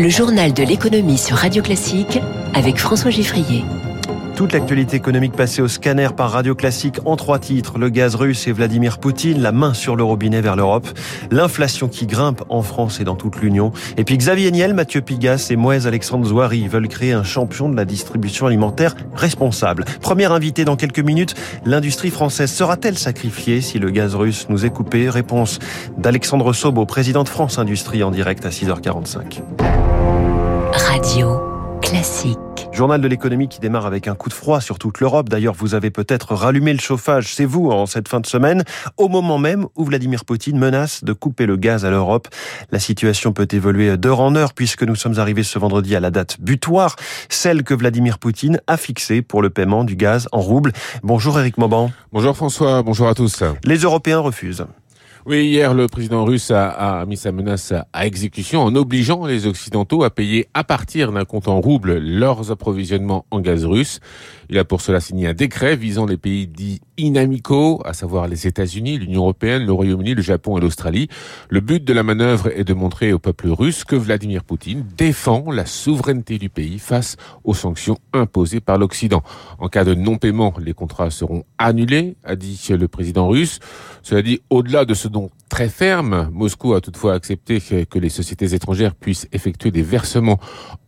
Le journal de l'économie sur Radio Classique avec François Giffrier. Toute l'actualité économique passée au scanner par Radio Classique en trois titres. Le gaz russe et Vladimir Poutine, la main sur le robinet vers l'Europe. L'inflation qui grimpe en France et dans toute l'Union. Et puis Xavier Niel, Mathieu Pigas et Moïse Alexandre Zouari veulent créer un champion de la distribution alimentaire responsable. Premier invité dans quelques minutes, l'industrie française sera-t-elle sacrifiée si le gaz russe nous est coupé? Réponse d'Alexandre Sobo, président de France Industrie en direct à 6h45. Radio Classique. Journal de l'économie qui démarre avec un coup de froid sur toute l'Europe. D'ailleurs, vous avez peut-être rallumé le chauffage, c'est vous, en cette fin de semaine, au moment même où Vladimir Poutine menace de couper le gaz à l'Europe. La situation peut évoluer d'heure en heure puisque nous sommes arrivés ce vendredi à la date butoir, celle que Vladimir Poutine a fixée pour le paiement du gaz en rouble. Bonjour Eric Mauban. Bonjour François, bonjour à tous. Les Européens refusent. Oui, hier, le président russe a, a, mis sa menace à exécution en obligeant les Occidentaux à payer à partir d'un compte en rouble leurs approvisionnements en gaz russe. Il a pour cela signé un décret visant les pays dits inamicaux, à savoir les États-Unis, l'Union européenne, le Royaume-Uni, le Japon et l'Australie. Le but de la manœuvre est de montrer au peuple russe que Vladimir Poutine défend la souveraineté du pays face aux sanctions imposées par l'Occident. En cas de non-paiement, les contrats seront annulés, a dit le président russe. Cela dit, au-delà de ce don très ferme, Moscou a toutefois accepté que les sociétés étrangères puissent effectuer des versements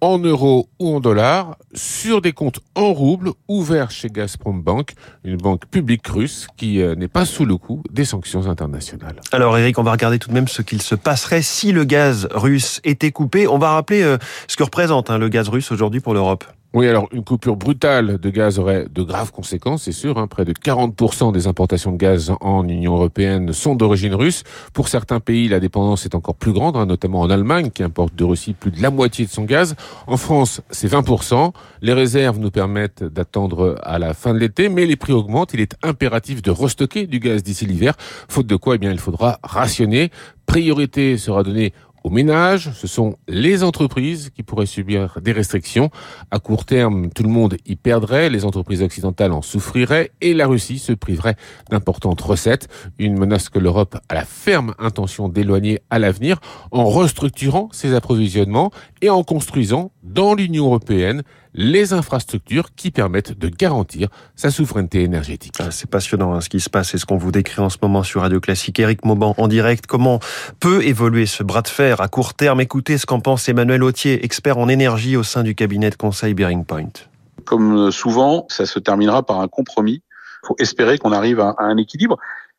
en euros ou en dollars sur des comptes en roubles ouverts chez Gazprom Bank, une banque publique russe qui euh, n'est pas sous le coup des sanctions internationales. Alors Eric, on va regarder tout de même ce qu'il se passerait si le gaz russe était coupé. On va rappeler euh, ce que représente hein, le gaz russe aujourd'hui pour l'Europe. Oui, alors une coupure brutale de gaz aurait de graves conséquences, c'est sûr. Hein. Près de 40% des importations de gaz en Union européenne sont d'origine russe. Pour certains pays, la dépendance est encore plus grande, hein, notamment en Allemagne, qui importe de Russie plus de la moitié de son gaz. En France, c'est 20%. Les réserves nous permettent d'attendre à la fin de l'été, mais les prix augmentent. Il est impératif de restocker du gaz d'ici l'hiver, faute de quoi, eh bien, il faudra rationner. Priorité sera donnée aux ménages, ce sont les entreprises qui pourraient subir des restrictions. À court terme, tout le monde y perdrait, les entreprises occidentales en souffriraient et la Russie se priverait d'importantes recettes. Une menace que l'Europe a la ferme intention d'éloigner à l'avenir en restructurant ses approvisionnements et en construisant dans l'Union européenne les infrastructures qui permettent de garantir sa souveraineté énergétique. Ah, c'est passionnant hein, ce qui se passe et ce qu'on vous décrit en ce moment sur Radio Classique. Eric Mauban en direct, comment peut évoluer ce bras de fer à court terme? Écoutez ce qu'en pense Emmanuel Autier, expert en énergie au sein du cabinet de conseil Bearing Point. Comme souvent, ça se terminera par un compromis. Il faut espérer qu'on arrive à un équilibre.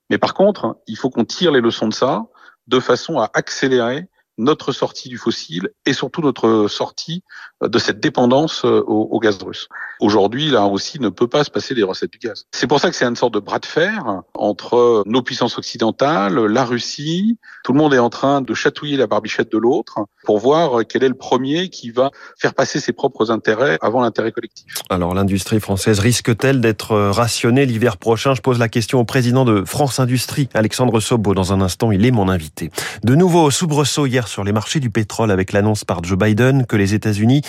Mais par contre, il faut qu'on tire les leçons de ça de façon à accélérer notre sortie du fossile et surtout notre sortie de cette dépendance euh, au, gaz russe. Aujourd'hui, là aussi, ne peut pas se passer des recettes du gaz. C'est pour ça que c'est une sorte de bras de fer entre nos puissances occidentales, la Russie. Tout le monde est en train de chatouiller la barbichette de l'autre pour voir quel est le premier qui va faire passer ses propres intérêts avant l'intérêt collectif. Alors, l'industrie française risque-t-elle d'être rationnée l'hiver prochain? Je pose la question au président de France Industrie, Alexandre Sobo. Dans un instant, il est mon invité. De nouveau, soubresaut hier sur les marchés du pétrole avec l'annonce par Joe Biden que les États-Unis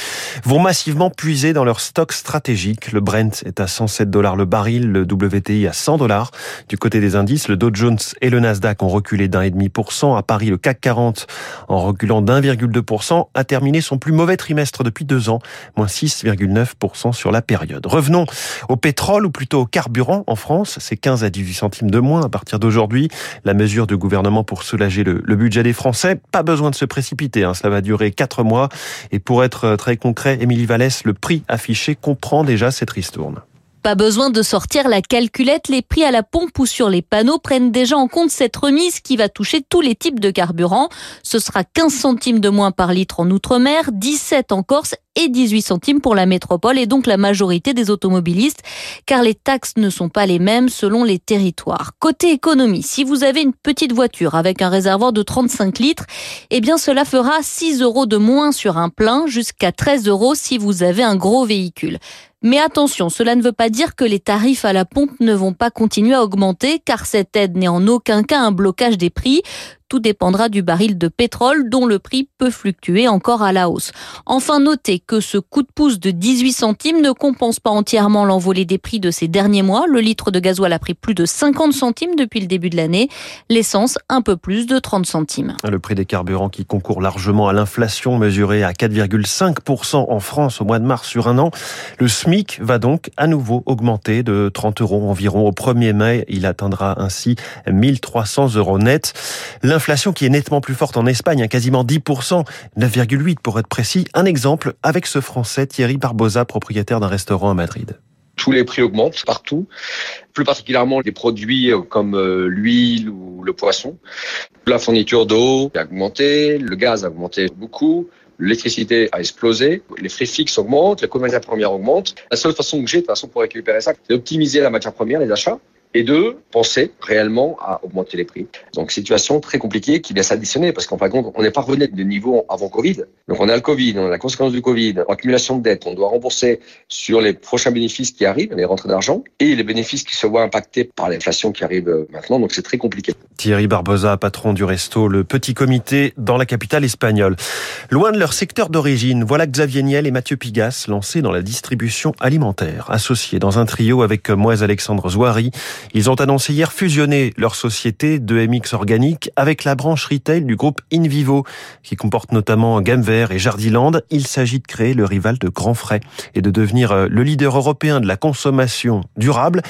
vont massivement puiser dans leur stock stratégique. Le Brent est à 107 dollars le baril, le WTI à 100 dollars. Du côté des indices, le Dow Jones et le Nasdaq ont reculé d'un et demi pour cent. À Paris, le CAC 40, en reculant d'1,2%, a terminé son plus mauvais trimestre depuis deux ans, moins 6,9% sur la période. Revenons au pétrole, ou plutôt au carburant en France. C'est 15 à 18 centimes de moins à partir d'aujourd'hui. La mesure du gouvernement pour soulager le, budget des Français. Pas besoin de se précipiter. Hein. Cela va durer quatre mois. Et pour être très concret, Émilie Vallès, le prix affiché comprend déjà cette ristourne. Pas besoin de sortir la calculette, les prix à la pompe ou sur les panneaux prennent déjà en compte cette remise qui va toucher tous les types de carburant. Ce sera 15 centimes de moins par litre en Outre-mer, 17 en Corse et 18 centimes pour la métropole et donc la majorité des automobilistes, car les taxes ne sont pas les mêmes selon les territoires. Côté économie, si vous avez une petite voiture avec un réservoir de 35 litres, eh bien cela fera 6 euros de moins sur un plein, jusqu'à 13 euros si vous avez un gros véhicule. Mais attention, cela ne veut pas dire que les tarifs à la pompe ne vont pas continuer à augmenter, car cette aide n'est en aucun cas un blocage des prix. Tout dépendra du baril de pétrole dont le prix peut fluctuer encore à la hausse. Enfin, notez que ce coup de pouce de 18 centimes ne compense pas entièrement l'envolée des prix de ces derniers mois. Le litre de gasoil a pris plus de 50 centimes depuis le début de l'année. L'essence, un peu plus de 30 centimes. Le prix des carburants qui concourt largement à l'inflation mesurée à 4,5% en France au mois de mars sur un an. Le SMIC va donc à nouveau augmenter de 30 euros environ au 1er mai. Il atteindra ainsi 1300 euros net. Qui est nettement plus forte en Espagne, hein, quasiment 10%, 9,8 pour être précis. Un exemple avec ce Français Thierry Barbosa, propriétaire d'un restaurant à Madrid tous les prix augmentent partout, plus particulièrement des produits comme euh, l'huile ou le poisson. La fourniture d'eau a augmenté, le gaz a augmenté beaucoup, l'électricité a explosé, les frais fixes augmentent, les matières premières augmentent. La seule façon que j'ai de façon pour récupérer ça, c'est d'optimiser la matière première, les achats, et de penser réellement à augmenter les prix. Donc situation très compliquée qui vient s'additionner parce qu'en fin de compte, on n'est pas revenu de niveau avant Covid. Donc on a le Covid, on a la conséquence du Covid, accumulation de dettes, on doit rembourser sur les prochains bénéfices qui arrivent, les rentrées d'argent, et les bénéfices qui se voient impactés par l'inflation qui arrive euh, maintenant. Donc c'est très compliqué. Thierry Barbosa, patron du resto Le Petit Comité dans la capitale espagnole. Loin de leur secteur d'origine, voilà Xavier Niel et Mathieu Pigas lancés dans la distribution alimentaire, associés dans un trio avec Moise Alexandre Zouari. Ils ont annoncé hier fusionner leur société de MX Organique avec la branche retail du groupe InVivo, qui comporte notamment Gamme Vert et Jardiland. Il s'agit de créer le rival de Grand Frais et de devenir euh, le leader européen de la consommation durable.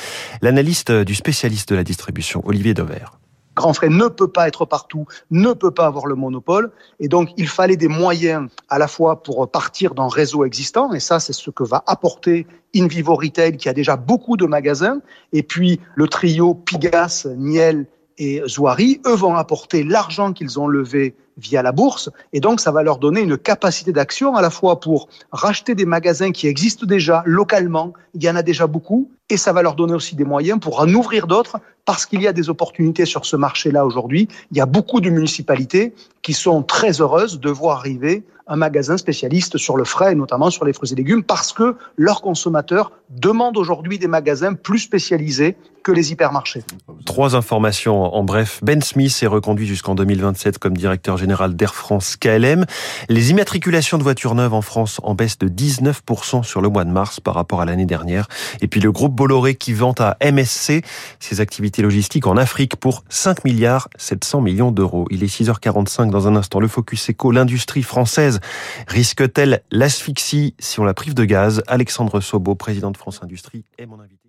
L'analyste du spécialiste de la distribution, Olivier Dover. Grand ne peut pas être partout, ne peut pas avoir le monopole. Et donc, il fallait des moyens à la fois pour partir d'un réseau existant, et ça, c'est ce que va apporter InVivo Retail, qui a déjà beaucoup de magasins, et puis le trio Pigas, Niel et Zouari, eux vont apporter l'argent qu'ils ont levé via la bourse. Et donc, ça va leur donner une capacité d'action à la fois pour racheter des magasins qui existent déjà localement. Il y en a déjà beaucoup. Et ça va leur donner aussi des moyens pour en ouvrir d'autres parce qu'il y a des opportunités sur ce marché-là aujourd'hui. Il y a beaucoup de municipalités qui sont très heureuses de voir arriver un magasin spécialiste sur le frais et notamment sur les fruits et légumes parce que leurs consommateurs demandent aujourd'hui des magasins plus spécialisés que les hypermarchés. Trois informations en bref. Ben Smith est reconduit jusqu'en 2027 comme directeur général d'Air France KLM. Les immatriculations de voitures neuves en France en baisse de 19% sur le mois de mars par rapport à l'année dernière. Et puis le groupe Bolloré qui vend à MSC ses activités logistiques en Afrique pour 5 milliards 700 millions d'euros. Il est 6h45 dans un instant. Le Focus Eco, l'industrie française risque-t-elle l'asphyxie? Si on la prive de gaz Alexandre Sobo, président de France Industrie, est mon invité.